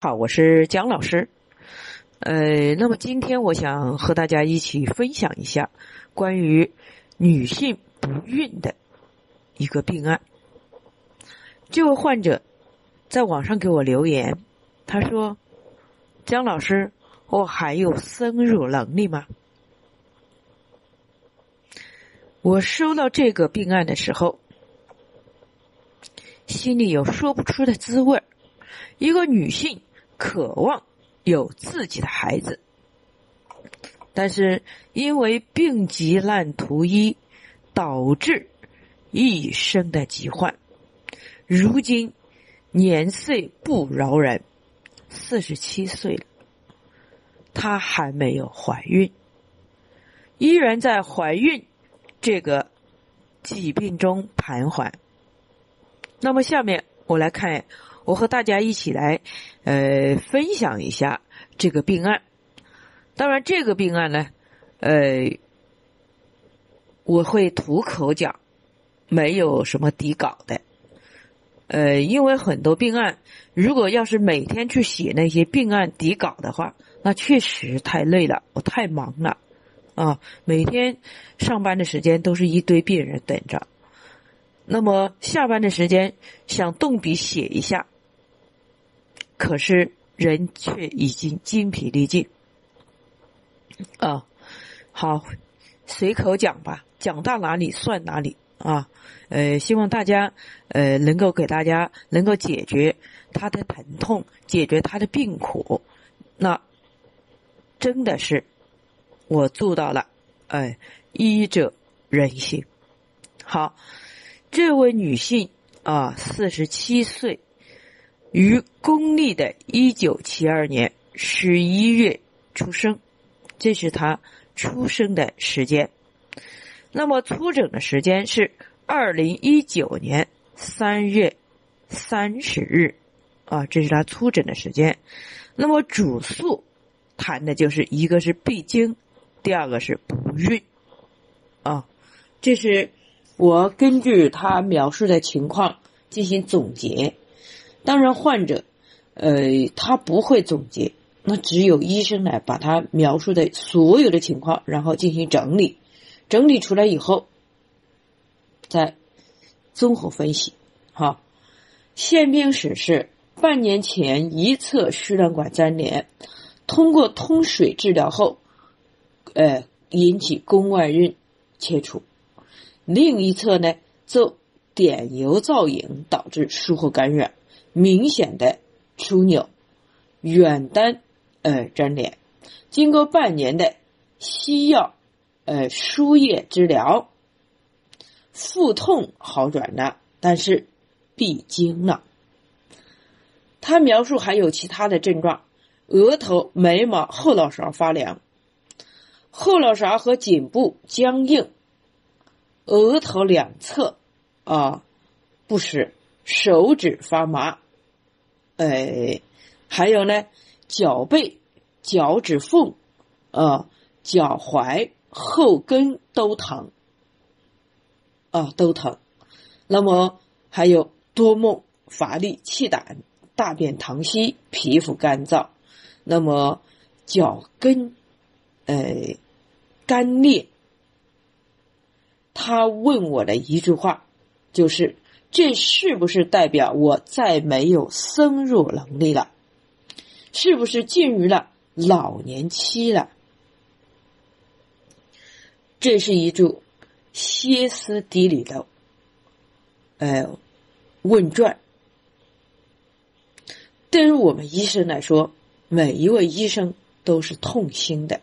好，我是蒋老师。呃，那么今天我想和大家一起分享一下关于女性不孕的一个病案。这位患者在网上给我留言，他说：“姜老师，我还有生育能力吗？”我收到这个病案的时候，心里有说不出的滋味一个女性。渴望有自己的孩子，但是因为病急乱投医，导致一生的疾患。如今年岁不饶人，四十七岁了，她还没有怀孕，依然在怀孕这个疾病中徘徊。那么，下面我来看。我和大家一起来，呃，分享一下这个病案。当然，这个病案呢，呃，我会吐口讲，没有什么底稿的。呃，因为很多病案，如果要是每天去写那些病案底稿的话，那确实太累了，我太忙了啊！每天上班的时间都是一堆病人等着，那么下班的时间想动笔写一下。可是人却已经精疲力尽，啊，好，随口讲吧，讲到哪里算哪里啊，呃，希望大家呃能够给大家能够解决他的疼痛，解决他的病苦，那真的是我做到了，哎，医者仁心。好，这位女性啊，四十七岁。于公历的1972年11月出生，这是他出生的时间。那么出诊的时间是2019年3月30日，啊，这是他出诊的时间。那么主诉谈的就是一个是闭经，第二个是不孕，啊，这是我根据他描述的情况进行总结。当然，患者，呃，他不会总结，那只有医生来把他描述的所有的情况，然后进行整理，整理出来以后，再综合分析。哈，腺病史是半年前一侧输卵管粘连，通过通水治疗后，呃，引起宫外孕切除；另一侧呢，则碘油造影导致术后感染。明显的枢纽远端呃粘连，经过半年的西药呃输液治疗，腹痛好转了，但是闭经了。他描述还有其他的症状：额头、眉毛、后脑勺发凉，后脑勺和颈部僵硬，额头两侧啊不适，手指发麻。哎，还有呢，脚背、脚趾缝、啊，脚踝、后跟都疼，啊，都疼。那么还有多梦、乏力、气短、大便溏稀、皮肤干燥。那么脚跟，呃，干裂。他问我的一句话就是。这是不是代表我再没有生育能力了？是不是进入了老年期了？这是一组歇斯底里的呃问卷。对于我们医生来说，每一位医生都是痛心的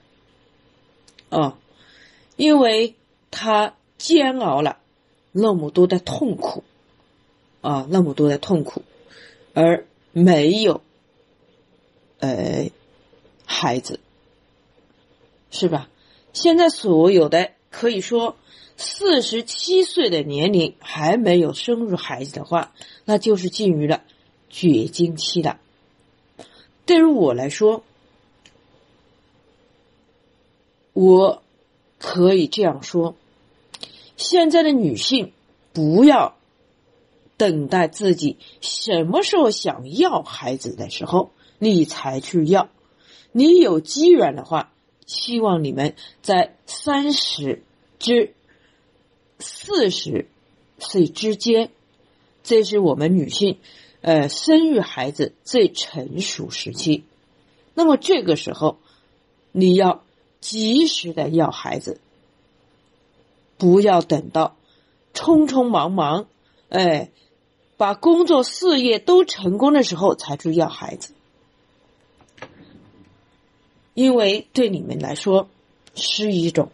啊，因为他煎熬了那么多的痛苦。啊，那么多的痛苦，而没有，呃，孩子，是吧？现在所有的可以说四十七岁的年龄还没有生育孩子的话，那就是进入了绝经期了。对于我来说，我可以这样说：现在的女性不要。等待自己什么时候想要孩子的时候，你才去要。你有机缘的话，希望你们在三十至四十岁之间，这是我们女性呃生育孩子最成熟时期。那么这个时候，你要及时的要孩子，不要等到匆匆忙忙，哎，把工作事业都成功的时候才去要孩子，因为对你们来说是一种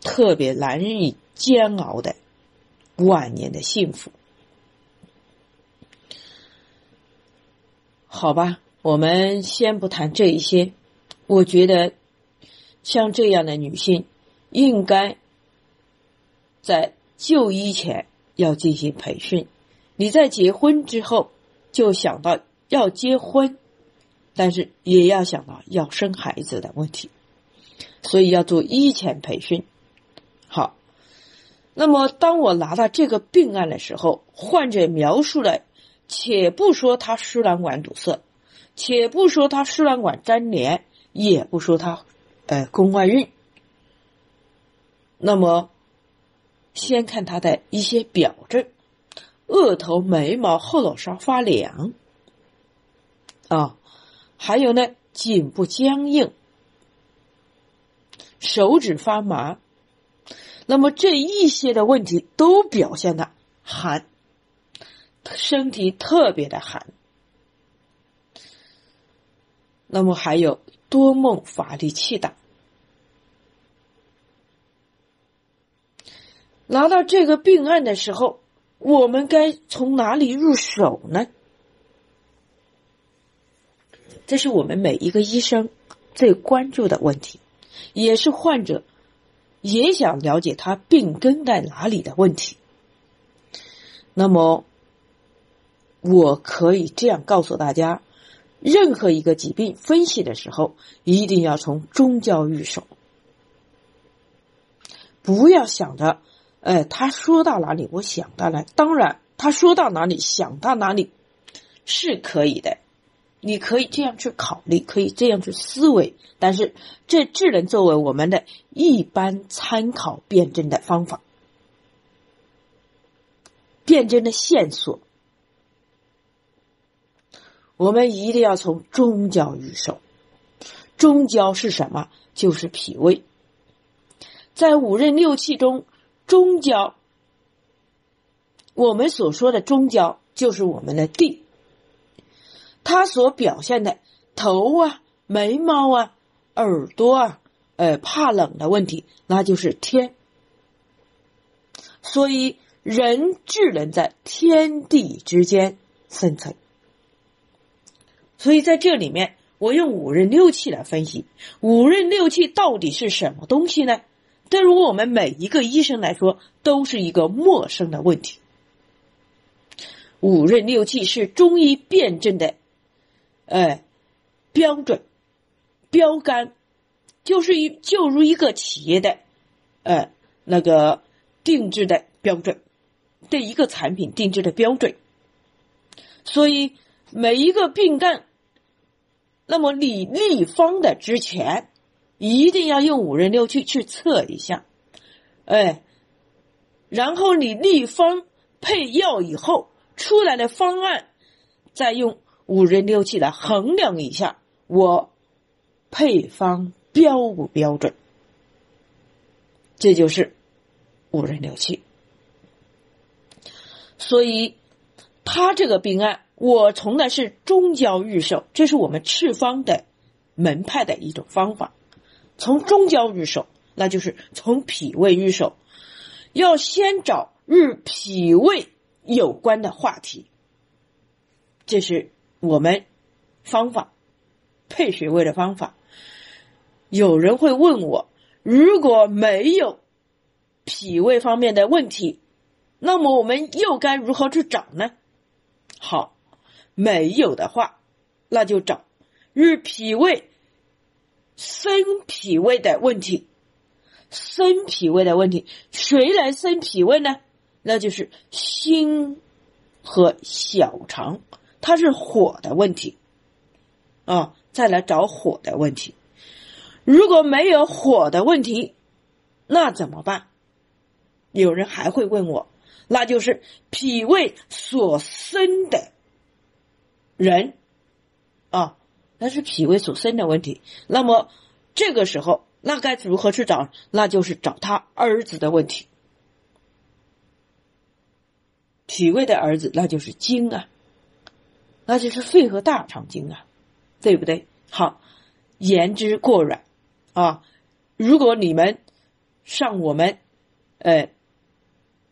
特别难以煎熬的晚年的幸福，好吧。我们先不谈这一些，我觉得像这样的女性，应该在就医前要进行培训。你在结婚之后就想到要结婚，但是也要想到要生孩子的问题，所以要做医前培训。好，那么当我拿到这个病案的时候，患者描述了，且不说他输卵管堵塞。且不说他输卵管粘连，也不说他，呃，宫外孕。那么，先看他的一些表症：额头、眉毛、后脑勺发凉，啊，还有呢，颈部僵硬，手指发麻。那么这一些的问题都表现的寒，身体特别的寒。那么还有多梦、乏力、气大。拿到这个病案的时候，我们该从哪里入手呢？这是我们每一个医生最关注的问题，也是患者也想了解他病根在哪里的问题。那么，我可以这样告诉大家。任何一个疾病分析的时候，一定要从中焦入手，不要想着，哎，他说到哪里，我想到哪。当然，他说到哪里，想到哪里是可以的，你可以这样去考虑，可以这样去思维，但是这只能作为我们的一般参考辩证的方法，辩证的线索。我们一定要从中焦入手，中焦是什么？就是脾胃。在五任六气中，中焦，我们所说的中焦就是我们的地，它所表现的头啊、眉毛啊、耳朵啊，呃，怕冷的问题，那就是天。所以，人只能在天地之间生存。所以在这里面，我用五任六气来分析五任六气到底是什么东西呢？对于我们每一个医生来说，都是一个陌生的问题。五任六气是中医辩证的，哎，标准标杆，就是一就如一个企业的，呃，那个定制的标准，对一个产品定制的标准。所以每一个病干。那么你立方的之前，一定要用五仁六气去测一下，哎，然后你立方配药以后出来的方案，再用五仁六气来衡量一下，我配方标不标准？这就是五仁六气。所以他这个病案。我从来是中焦入手，这是我们赤方的门派的一种方法。从中焦入手，那就是从脾胃入手，要先找与脾胃有关的话题。这是我们方法配穴位的方法。有人会问我，如果没有脾胃方面的问题，那么我们又该如何去找呢？好。没有的话，那就找与脾胃生脾胃的问题，生脾胃的问题，谁来生脾胃呢？那就是心和小肠，它是火的问题啊，再来找火的问题。如果没有火的问题，那怎么办？有人还会问我，那就是脾胃所生的人，那是脾胃所生的问题。那么这个时候，那该如何去找？那就是找他儿子的问题。脾胃的儿子，那就是经啊，那就是肺和大肠经啊，对不对？好，言之过软啊。如果你们上我们呃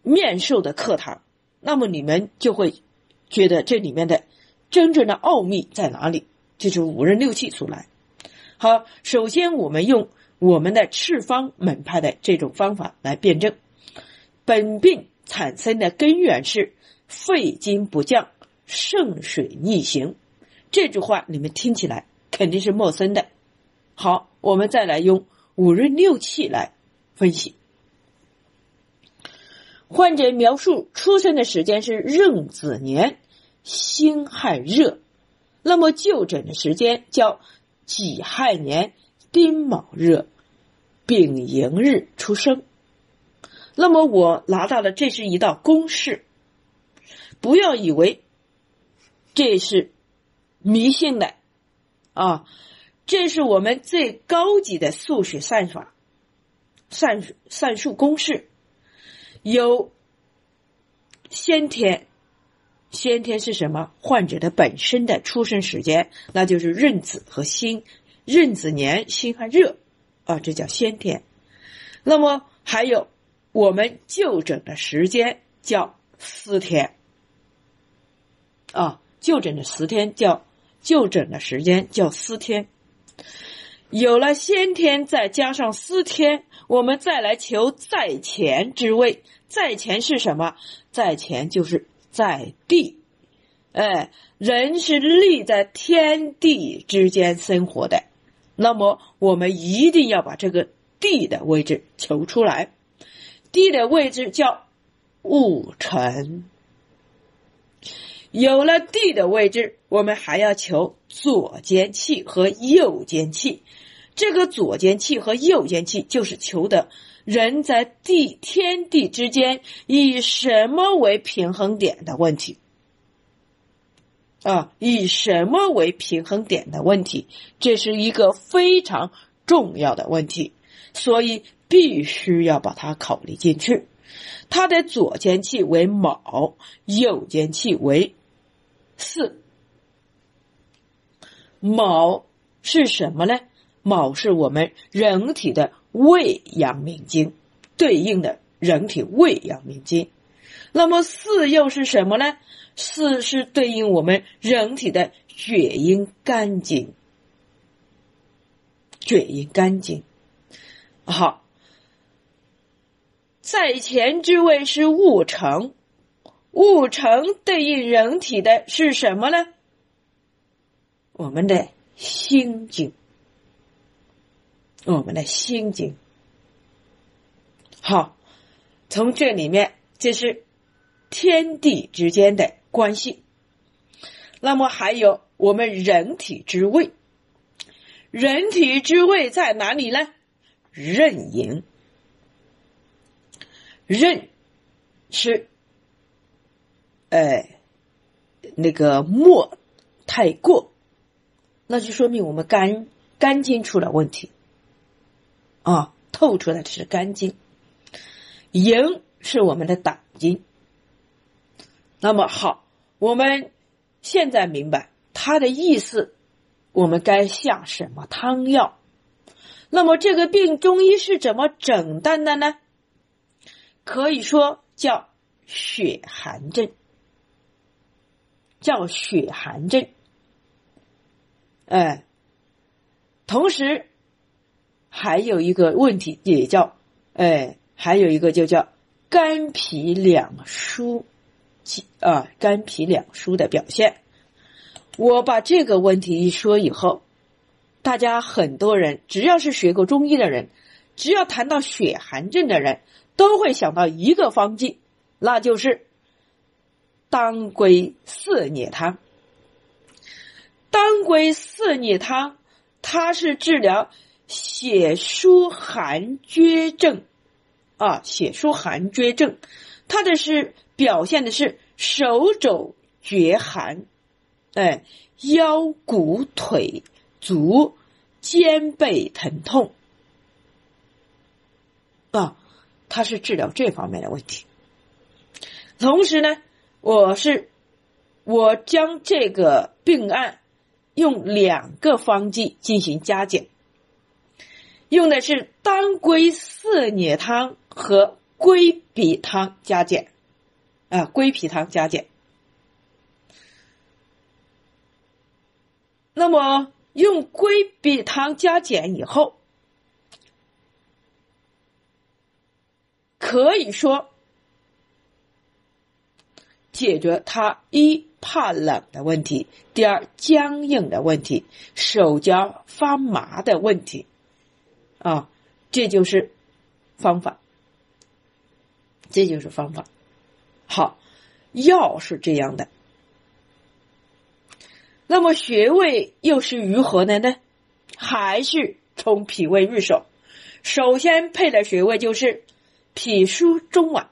面授的课堂，那么你们就会觉得这里面的真正的奥秘在哪里？就是五任六气出来。好，首先我们用我们的赤方门派的这种方法来辩证本病。产生的根源是肺经不降，肾水逆行。这句话你们听起来肯定是陌生的。好，我们再来用五运六气来分析。患者描述出生的时间是壬子年辛亥热，那么就诊的时间叫己亥年丁卯热，丙寅日出生。那么我拿到了，这是一道公式，不要以为这是迷信的啊！这是我们最高级的数学算法，算算术公式。有先天，先天是什么？患者的本身的出生时间，那就是壬子和辛，壬子年辛亥热啊，这叫先天。那么还有。我们就诊的时间叫四天，啊，就诊的十天叫就诊的时间叫四天。有了先天，再加上四天，我们再来求在前之位。在前是什么？在前就是在地，哎，人是立在天地之间生活的，那么我们一定要把这个地的位置求出来。地的位置叫戊辰，有了地的位置，我们还要求左肩气和右肩气。这个左肩气和右肩气，就是求的人在地天地之间以什么为平衡点的问题啊？以什么为平衡点的问题？这是一个非常重要的问题，所以。必须要把它考虑进去。它的左肩气为卯，右肩气为巳。卯是什么呢？卯是我们人体的胃阳明经，对应的人体胃阳明经。那么四又是什么呢？四是对应我们人体的血阴肝经，血阴肝经。好。在前之位是戊辰，戊辰对应人体的是什么呢？我们的心经，我们的心经。好，从这里面这是天地之间的关系。那么还有我们人体之位，人体之位在哪里呢？任营。任是，哎，那个墨太过，那就说明我们肝肝经出了问题啊，透出来的是肝经。营是我们的胆经。那么好，我们现在明白他的意思，我们该下什么汤药？那么这个病中医是怎么诊断的呢？可以说叫血寒症，叫血寒症。哎，同时还有一个问题，也叫哎，还有一个就叫肝脾两疏，啊，肝脾两疏的表现。我把这个问题一说以后，大家很多人只要是学过中医的人，只要谈到血寒症的人。都会想到一个方剂，那就是当归四逆汤。当归四逆汤，它是治疗血疏寒厥症啊，血疏寒厥症，它的是表现的是手肘厥寒，哎，腰骨腿足肩背疼痛啊，它是治疗这方面的问题。同时呢，我是我将这个病案。用两个方剂进行加减，用的是当归四逆汤和归脾汤加减，啊，归脾汤加减。那么用归脾汤加减以后，可以说解决他一。怕冷的问题，第二僵硬的问题，手脚发麻的问题，啊，这就是方法，这就是方法。好，药是这样的，那么穴位又是如何的呢？还是从脾胃入手，首先配的穴位就是脾腧中脘，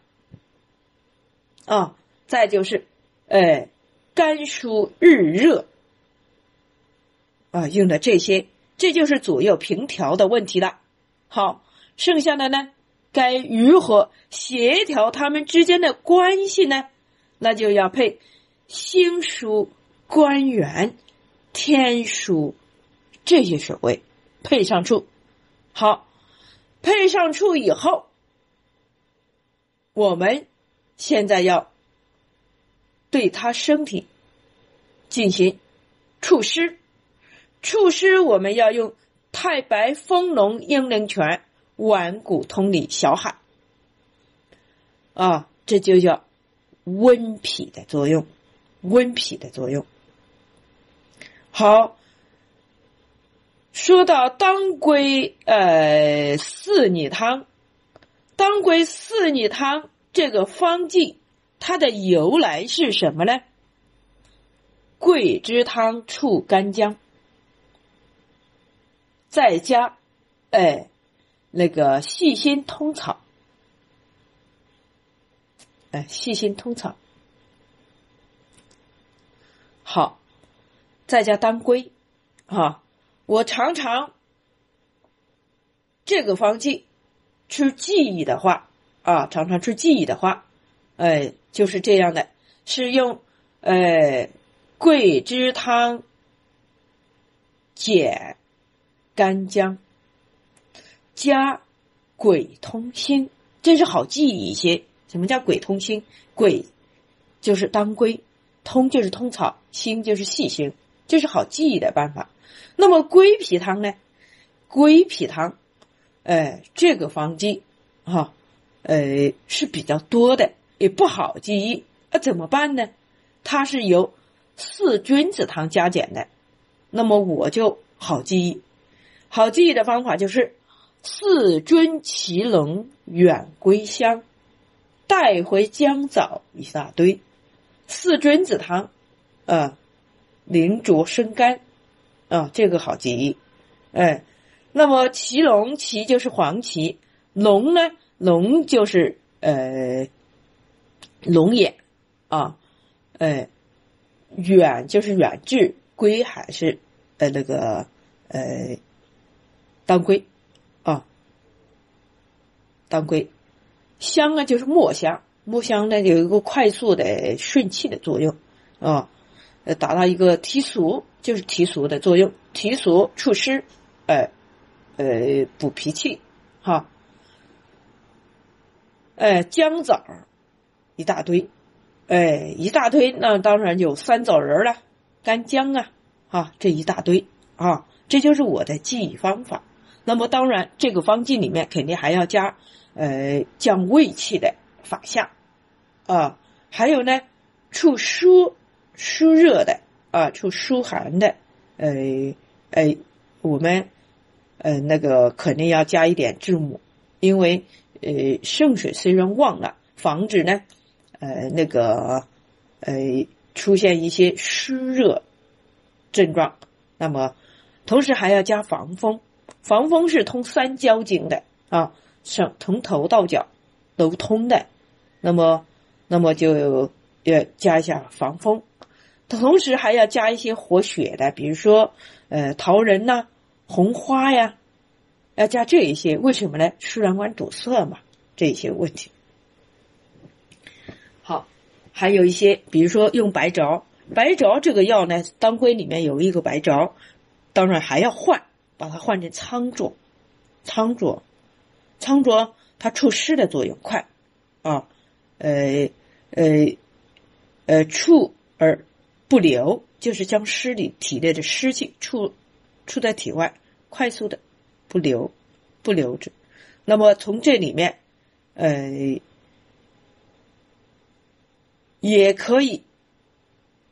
啊，再就是，哎。肝疏日热啊，用的这些，这就是左右平调的问题了。好，剩下的呢，该如何协调他们之间的关系呢？那就要配星书官元、天枢这些穴位配上处。好，配上处以后，我们现在要。对他身体进行处湿，祛湿我们要用太白丰隆阴陵泉顽固通里小海啊，这就叫温脾的作用，温脾的作用。好，说到当归呃四逆汤，当归四逆汤这个方剂。它的由来是什么呢？桂枝汤触干姜，再加哎那个细心通草，哎细心通草，好，再加当归啊！我常常这个方剂吃记忆的话啊，常常吃记忆的话。哎，就是这样的，是用，哎，桂枝汤减干姜，加鬼通心，这是好记忆一些。什么叫鬼通心？鬼就是当归，通就是通草，心就是细心，这是好记忆的办法。那么归脾汤呢？归脾汤，哎，这个方剂哈，呃，是比较多的。也不好记忆，那怎么办呢？它是由四君子汤加减的，那么我就好记忆。好记忆的方法就是四君奇龙远归乡，带回姜枣一大堆。四君子汤，啊，灵浊生肝，啊，这个好记忆。哎，那么奇龙奇就是黄芪，龙呢，龙就是呃。龙眼，啊，哎，远就是远志，归还是呃那个呃当归，啊，当归，香啊就是墨香，墨香呢有一个快速的顺气的作用，啊，呃达到一个提俗，就是提俗的作用，提俗祛湿，哎，呃补脾气，哈，哎姜枣。一大堆，哎，一大堆，那当然有酸枣仁了，干姜啊，啊，这一大堆啊，这就是我的记忆方法。那么，当然，这个方剂里面肯定还要加，呃，降胃气的法下，啊，还有呢，除疏疏热的啊，除疏寒的，呃，呃，我们，呃，那个肯定要加一点知母，因为，呃，肾水虽然旺了，防止呢。呃，那个，呃出现一些湿热症状。那么同时还要加防风，防风是通三焦经的啊，从从头到脚都通的。那么那么就要加一下防风，同时还要加一些活血的，比如说呃桃仁呐、红花呀。要加这一些，为什么呢？输卵管堵塞嘛，这些问题。好，还有一些，比如说用白芍，白芍这个药呢，当归里面有一个白芍，当然还要换，把它换成苍术，苍术，苍术它除湿的作用快啊，呃呃呃，除而不留，就是将湿里体内的湿气出出在体外，快速的。不留，不留着。那么从这里面，呃，也可以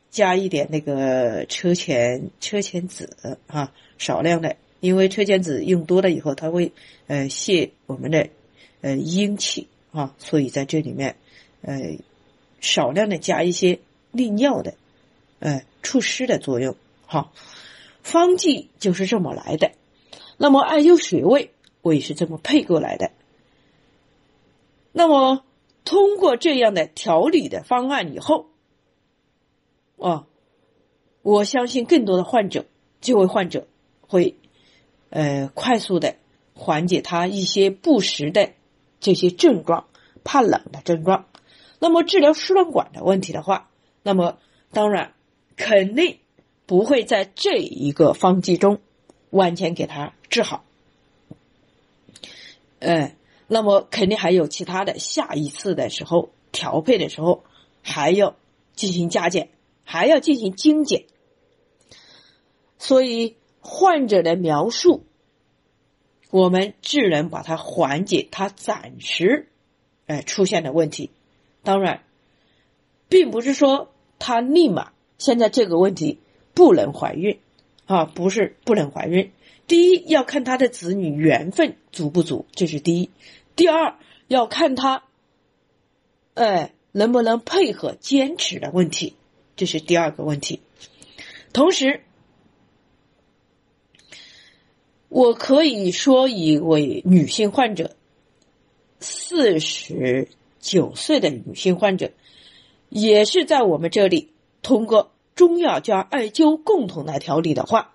加一点那个车前车前子啊，少量的，因为车前子用多了以后，它会呃泄我们的呃阴气啊，所以在这里面呃少量的加一些利尿的，呃除湿的作用。好，方剂就是这么来的。那么艾灸穴位我也是这么配过来的。那么通过这样的调理的方案以后，啊，我相信更多的患者，这位患者会呃快速的缓解他一些不时的这些症状，怕冷的症状。那么治疗输卵管的问题的话，那么当然肯定不会在这一个方剂中。完全给他治好，哎，那么肯定还有其他的，下一次的时候调配的时候还要进行加减，还要进行精简。所以患者的描述，我们只能把它缓解他暂时哎出现的问题。当然，并不是说他立马现在这个问题不能怀孕。啊，不是不能怀孕。第一要看他的子女缘分足不足，这是第一。第二要看他，哎，能不能配合坚持的问题，这是第二个问题。同时，我可以说一位女性患者，四十九岁的女性患者，也是在我们这里通过。中药加艾灸共同来调理的话，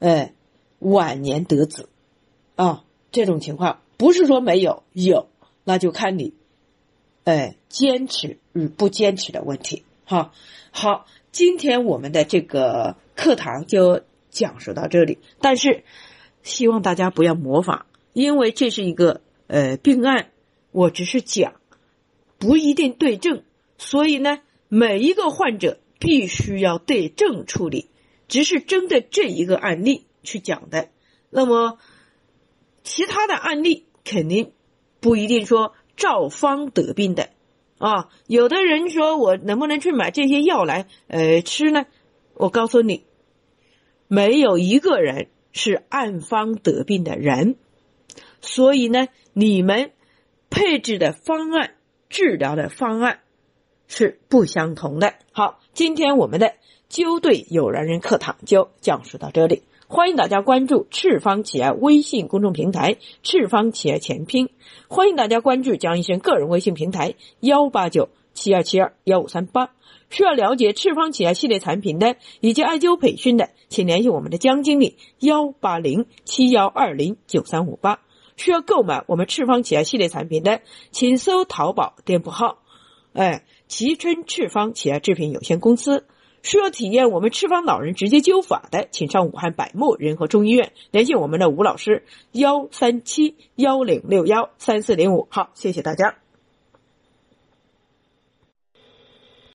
哎，晚年得子啊，这种情况不是说没有，有那就看你，哎，坚持与不坚持的问题。哈，好，今天我们的这个课堂就讲述到这里，但是希望大家不要模仿，因为这是一个呃病案，我只是讲，不一定对症，所以呢，每一个患者。必须要对症处理，只是针对这一个案例去讲的。那么，其他的案例肯定不一定说照方得病的啊。有的人说我能不能去买这些药来呃吃呢？我告诉你，没有一个人是暗方得病的人。所以呢，你们配置的方案、治疗的方案是不相同的。好。今天我们的灸对有缘人课堂就讲述到这里，欢迎大家关注赤方企业微信公众平台“赤方企业全拼”，欢迎大家关注江医生个人微信平台幺八九七二七二幺五三八。需要了解赤方企业系列产品的以及艾灸培训的，请联系我们的江经理幺八零七幺二零九三五八。需要购买我们赤方企业系列产品的，请搜淘宝店铺号，哎。吉春赤方企业制品有限公司需要体验我们赤方老人直接灸法的，请上武汉百木仁和中医院联系我们的吴老师幺三七幺零六幺三四零五。好，谢谢大家。